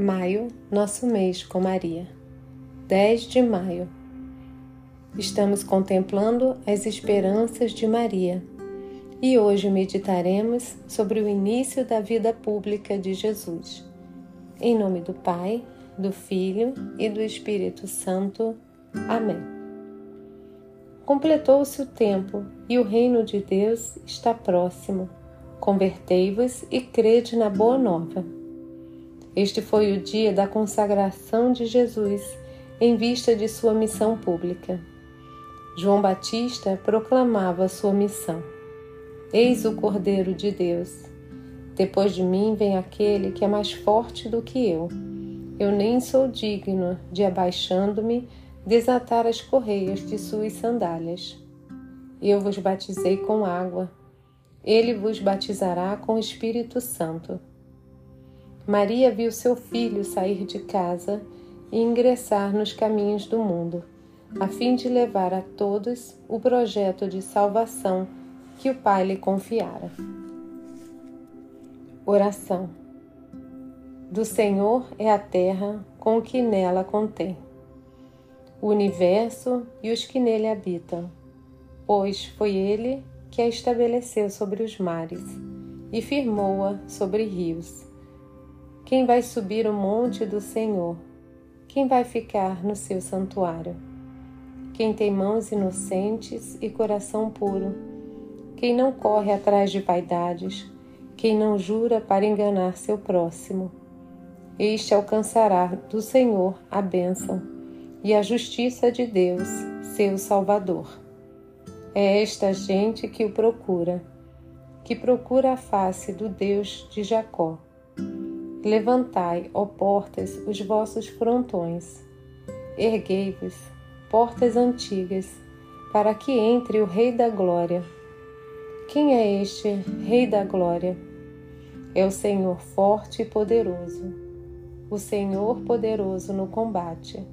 Maio, nosso mês com Maria. 10 de maio. Estamos contemplando as esperanças de Maria e hoje meditaremos sobre o início da vida pública de Jesus. Em nome do Pai, do Filho e do Espírito Santo. Amém. Completou-se o tempo e o reino de Deus está próximo. Convertei-vos e crede na Boa Nova. Este foi o dia da consagração de Jesus em vista de sua missão pública. João Batista proclamava sua missão: Eis o Cordeiro de Deus. Depois de mim vem aquele que é mais forte do que eu. Eu nem sou digno de, abaixando-me, desatar as correias de suas sandálias. Eu vos batizei com água. Ele vos batizará com o Espírito Santo. Maria viu seu filho sair de casa e ingressar nos caminhos do mundo, a fim de levar a todos o projeto de salvação que o Pai lhe confiara. Oração. Do Senhor é a terra com o que nela contém, o universo e os que nele habitam, pois foi ele que a estabeleceu sobre os mares e firmou-a sobre rios. Quem vai subir o monte do Senhor? Quem vai ficar no seu santuário? Quem tem mãos inocentes e coração puro? Quem não corre atrás de vaidades? Quem não jura para enganar seu próximo? Este alcançará do Senhor a bênção e a justiça de Deus, seu Salvador. É esta gente que o procura, que procura a face do Deus de Jacó Levantai, ó portas, os vossos frontões. Erguei-vos, portas antigas, para que entre o Rei da Glória. Quem é este Rei da Glória? É o Senhor forte e poderoso, o Senhor poderoso no combate.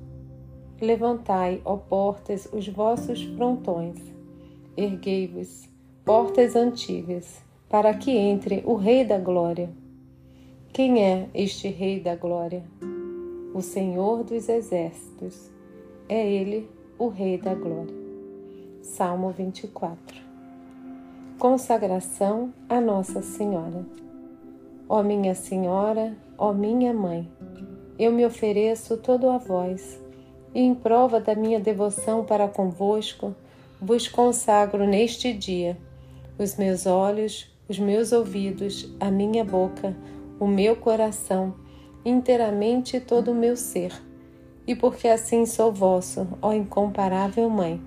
Levantai, ó portas, os vossos frontões. Erguei-vos, portas antigas, para que entre o Rei da Glória. Quem é este Rei da Glória? O Senhor dos Exércitos. É Ele o Rei da Glória. Salmo 24. Consagração a Nossa Senhora. Ó minha Senhora, ó minha Mãe, eu me ofereço todo a vós e, em prova da minha devoção para convosco, vos consagro neste dia os meus olhos, os meus ouvidos, a minha boca, o meu coração, inteiramente todo o meu ser. E porque assim sou vosso, ó incomparável Mãe,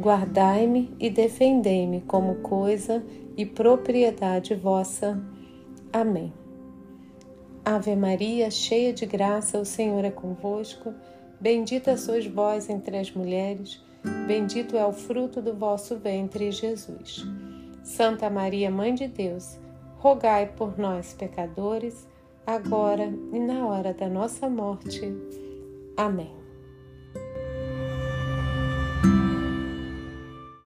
guardai-me e defendei-me como coisa e propriedade vossa. Amém. Ave Maria, cheia de graça, o Senhor é convosco. Bendita sois vós entre as mulheres, bendito é o fruto do vosso ventre, Jesus. Santa Maria, Mãe de Deus, rogai por nós, pecadores, agora e na hora da nossa morte. Amém.